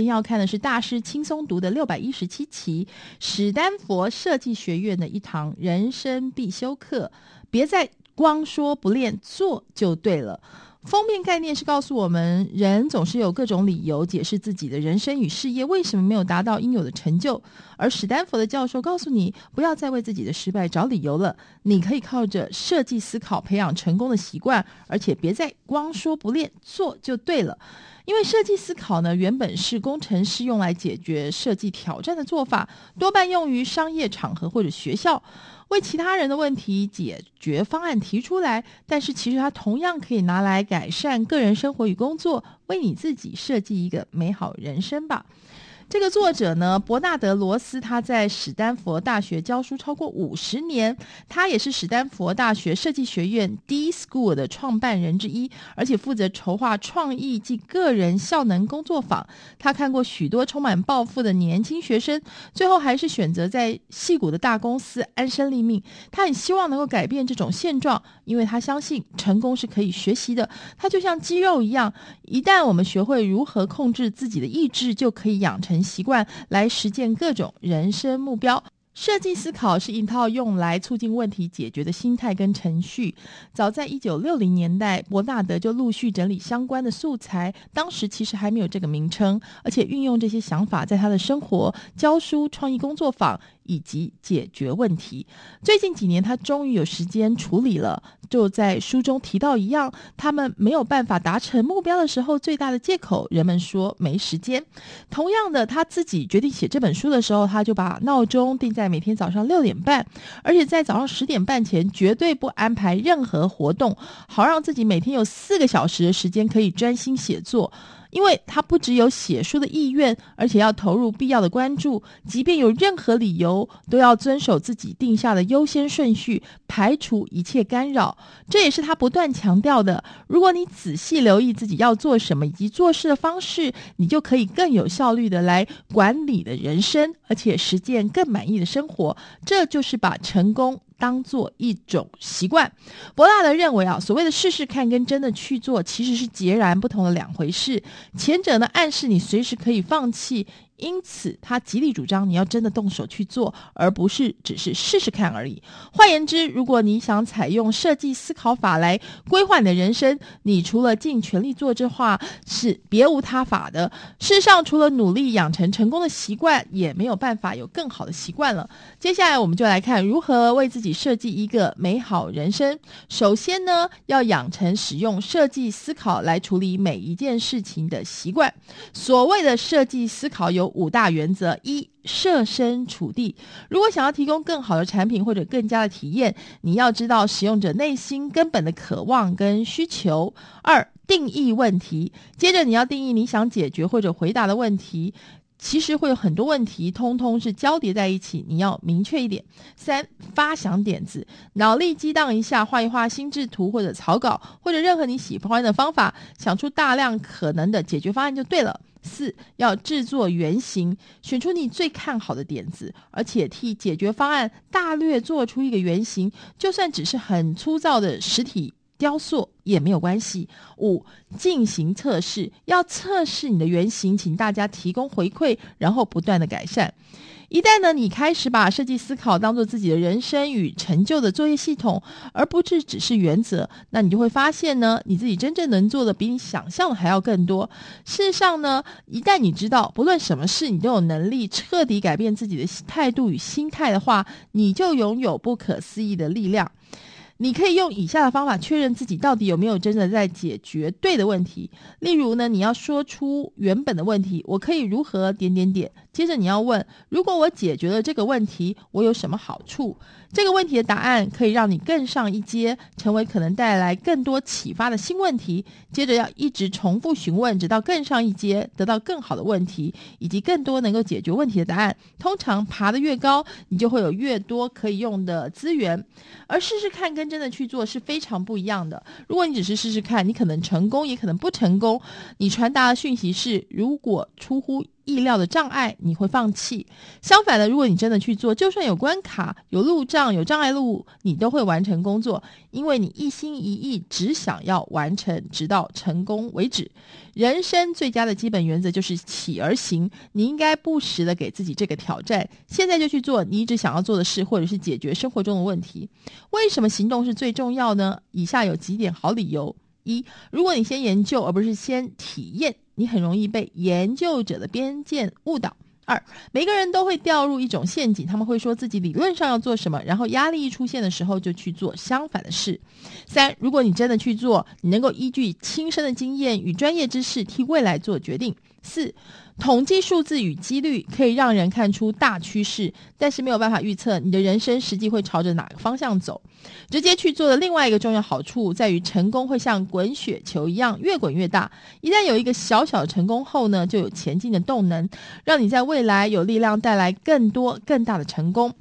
今天要看的是大师轻松读的六百一十七期，史丹佛设计学院的一堂人生必修课，别再光说不练，做就对了。封面概念是告诉我们，人总是有各种理由解释自己的人生与事业为什么没有达到应有的成就。而史丹佛的教授告诉你，不要再为自己的失败找理由了，你可以靠着设计思考培养成功的习惯，而且别再光说不练，做就对了。因为设计思考呢，原本是工程师用来解决设计挑战的做法，多半用于商业场合或者学校。为其他人的问题解决方案提出来，但是其实它同样可以拿来改善个人生活与工作，为你自己设计一个美好人生吧。这个作者呢，伯纳德·罗斯，他在史丹佛大学教书超过五十年，他也是史丹佛大学设计学院 D School 的创办人之一，而且负责筹划创意及个人效能工作坊。他看过许多充满抱负的年轻学生，最后还是选择在戏谷的大公司安身立命。他很希望能够改变这种现状，因为他相信成功是可以学习的。他就像肌肉一样，一旦我们学会如何控制自己的意志，就可以养成。习惯来实践各种人生目标。设计思考是一套用来促进问题解决的心态跟程序。早在一九六零年代，伯纳德就陆续整理相关的素材，当时其实还没有这个名称，而且运用这些想法在他的生活、教书、创意工作坊。以及解决问题。最近几年，他终于有时间处理了。就在书中提到一样，他们没有办法达成目标的时候，最大的借口，人们说没时间。同样的，他自己决定写这本书的时候，他就把闹钟定在每天早上六点半，而且在早上十点半前绝对不安排任何活动，好让自己每天有四个小时的时间可以专心写作。因为他不只有写书的意愿，而且要投入必要的关注，即便有任何理由，都要遵守自己定下的优先顺序，排除一切干扰。这也是他不断强调的。如果你仔细留意自己要做什么以及做事的方式，你就可以更有效率的来管理的人生，而且实践更满意的生活。这就是把成功当做一种习惯，博纳德认为啊，所谓的试试看跟真的去做其实是截然不同的两回事。前者呢，暗示你随时可以放弃。因此，他极力主张你要真的动手去做，而不是只是试试看而已。换言之，如果你想采用设计思考法来规划你的人生，你除了尽全力做这话，是别无他法的。事实上，除了努力养成成功的习惯，也没有办法有更好的习惯了。接下来，我们就来看如何为自己设计一个美好人生。首先呢，要养成使用设计思考来处理每一件事情的习惯。所谓的设计思考有五大原则：一、设身处地。如果想要提供更好的产品或者更佳的体验，你要知道使用者内心根本的渴望跟需求。二、定义问题。接着你要定义你想解决或者回答的问题。其实会有很多问题，通通是交叠在一起，你要明确一点。三、发想点子，脑力激荡一下，画一画心智图或者草稿，或者任何你喜欢的方法，想出大量可能的解决方案就对了。四、要制作原型，选出你最看好的点子，而且替解决方案大略做出一个原型，就算只是很粗糙的实体雕塑也没有关系。五、进行测试，要测试你的原型，请大家提供回馈，然后不断的改善。一旦呢，你开始把设计思考当做自己的人生与成就的作业系统，而不是只是原则，那你就会发现呢，你自己真正能做的比你想象的还要更多。事实上呢，一旦你知道不论什么事你都有能力彻底改变自己的态度与心态的话，你就拥有不可思议的力量。你可以用以下的方法确认自己到底有没有真的在解决对的问题。例如呢，你要说出原本的问题，我可以如何点点点。接着你要问，如果我解决了这个问题，我有什么好处？这个问题的答案可以让你更上一阶，成为可能带来更多启发的新问题。接着要一直重复询问，直到更上一阶，得到更好的问题，以及更多能够解决问题的答案。通常爬得越高，你就会有越多可以用的资源。而试试看跟真的去做是非常不一样的。如果你只是试试看，你可能成功，也可能不成功。你传达的讯息是：如果出乎意料的障碍，你会放弃。相反的，如果你真的去做，就算有关卡、有路障、有障碍路，你都会完成工作，因为你一心一意只想要完成，直到成功为止。人生最佳的基本原则就是起而行，你应该不时的给自己这个挑战，现在就去做你一直想要做的事，或者是解决生活中的问题。为什么行动是最重要呢？以下有几点好理由：一，如果你先研究而不是先体验，你很容易被研究者的边界误导。二，每个人都会掉入一种陷阱，他们会说自己理论上要做什么，然后压力一出现的时候就去做相反的事。三，如果你真的去做，你能够依据亲身的经验与专业知识替未来做决定。四，统计数字与几率可以让人看出大趋势，但是没有办法预测你的人生实际会朝着哪个方向走。直接去做的另外一个重要好处在于，成功会像滚雪球一样越滚越大。一旦有一个小小的成功后呢，就有前进的动能，让你在未来有力量带来更多更大的成功。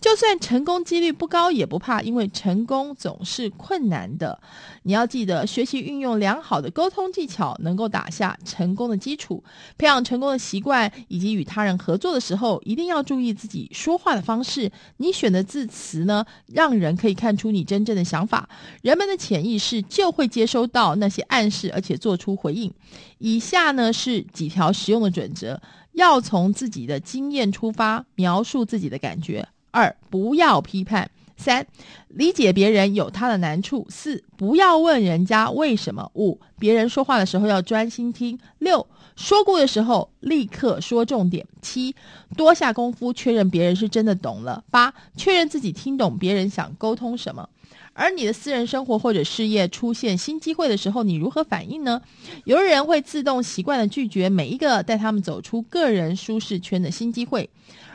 就算成功几率不高也不怕，因为成功总是困难的。你要记得，学习运用良好的沟通技巧，能够打下成功的基础。培养成功的习惯，以及与他人合作的时候，一定要注意自己说话的方式。你选的字词呢，让人可以看出你真正的想法。人们的潜意识就会接收到那些暗示，而且做出回应。以下呢是几条实用的准则：要从自己的经验出发，描述自己的感觉。二，不要批判。三，理解别人有他的难处。四，不要问人家为什么。五，别人说话的时候要专心听。六，说过的时候立刻说重点。七，多下功夫确认别人是真的懂了。八，确认自己听懂别人想沟通什么。而你的私人生活或者事业出现新机会的时候，你如何反应呢？有的人会自动习惯地拒绝每一个带他们走出个人舒适圈的新机会。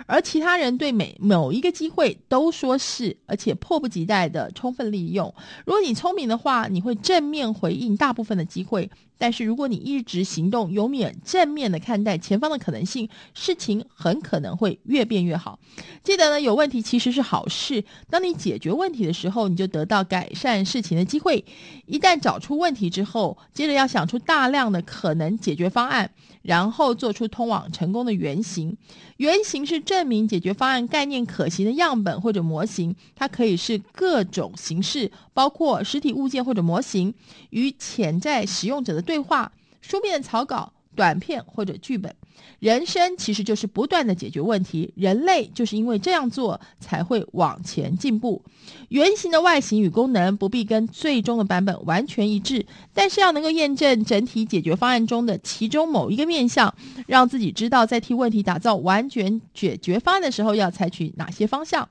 而其他人对每某一个机会都说是，而且迫不及待的充分利用。如果你聪明的话，你会正面回应大部分的机会。但是如果你一直行动，永远正面的看待前方的可能性，事情很可能会越变越好。记得呢，有问题其实是好事。当你解决问题的时候，你就得到改善事情的机会。一旦找出问题之后，接着要想出大量的可能解决方案，然后做出通往成功的原型。原型是正证明解决方案概念可行的样本或者模型，它可以是各种形式，包括实体物件或者模型，与潜在使用者的对话、书面草稿、短片或者剧本。人生其实就是不断的解决问题，人类就是因为这样做才会往前进步。原型的外形与功能不必跟最终的版本完全一致，但是要能够验证整体解决方案中的其中某一个面向，让自己知道在替问题打造完全解决方案的时候要采取哪些方向。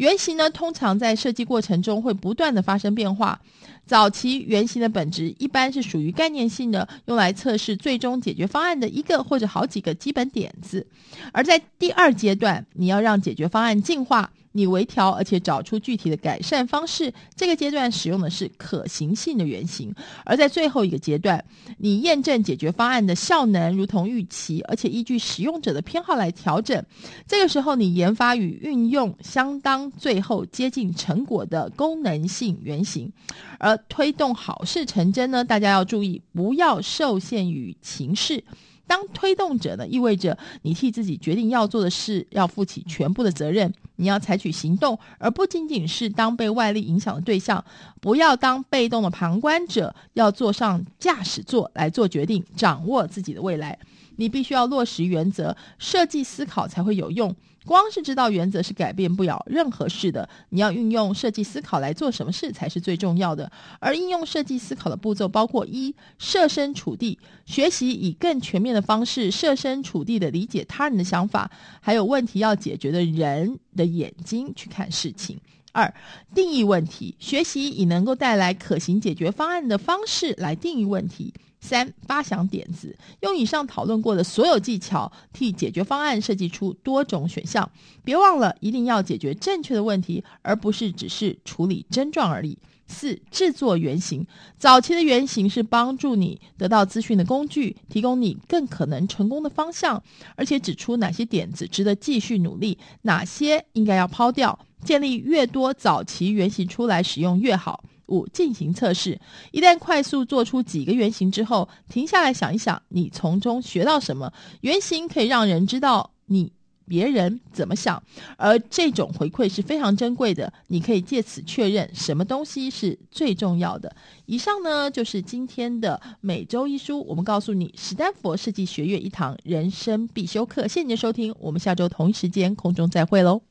原型呢，通常在设计过程中会不断的发生变化。早期原型的本质一般是属于概念性的，用来测试最终解决方案的一个或者好几个基本点子。而在第二阶段，你要让解决方案进化。你微调，而且找出具体的改善方式。这个阶段使用的是可行性的原型，而在最后一个阶段，你验证解决方案的效能如同预期，而且依据使用者的偏好来调整。这个时候，你研发与运用相当最后接近成果的功能性原型。而推动好事成真呢，大家要注意，不要受限于情势。当推动者呢，意味着你替自己决定要做的事，要负起全部的责任。你要采取行动，而不仅仅是当被外力影响的对象。不要当被动的旁观者，要坐上驾驶座来做决定，掌握自己的未来。你必须要落实原则，设计思考才会有用。光是知道原则是改变不了任何事的，你要运用设计思考来做什么事才是最重要的。而应用设计思考的步骤包括：一、设身处地，学习以更全面的方式设身处地的理解他人的想法，还有问题要解决的人的眼睛去看事情；二、定义问题，学习以能够带来可行解决方案的方式来定义问题。三、发想点子，用以上讨论过的所有技巧，替解决方案设计出多种选项。别忘了，一定要解决正确的问题，而不是只是处理症状而已。四、制作原型，早期的原型是帮助你得到资讯的工具，提供你更可能成功的方向，而且指出哪些点子值得继续努力，哪些应该要抛掉。建立越多早期原型出来使用越好。五进行测试。一旦快速做出几个原型之后，停下来想一想，你从中学到什么？原型可以让人知道你。别人怎么想，而这种回馈是非常珍贵的。你可以借此确认什么东西是最重要的。以上呢，就是今天的每周一书，我们告诉你史丹佛设计学院一堂人生必修课。谢谢您的收听，我们下周同一时间空中再会喽。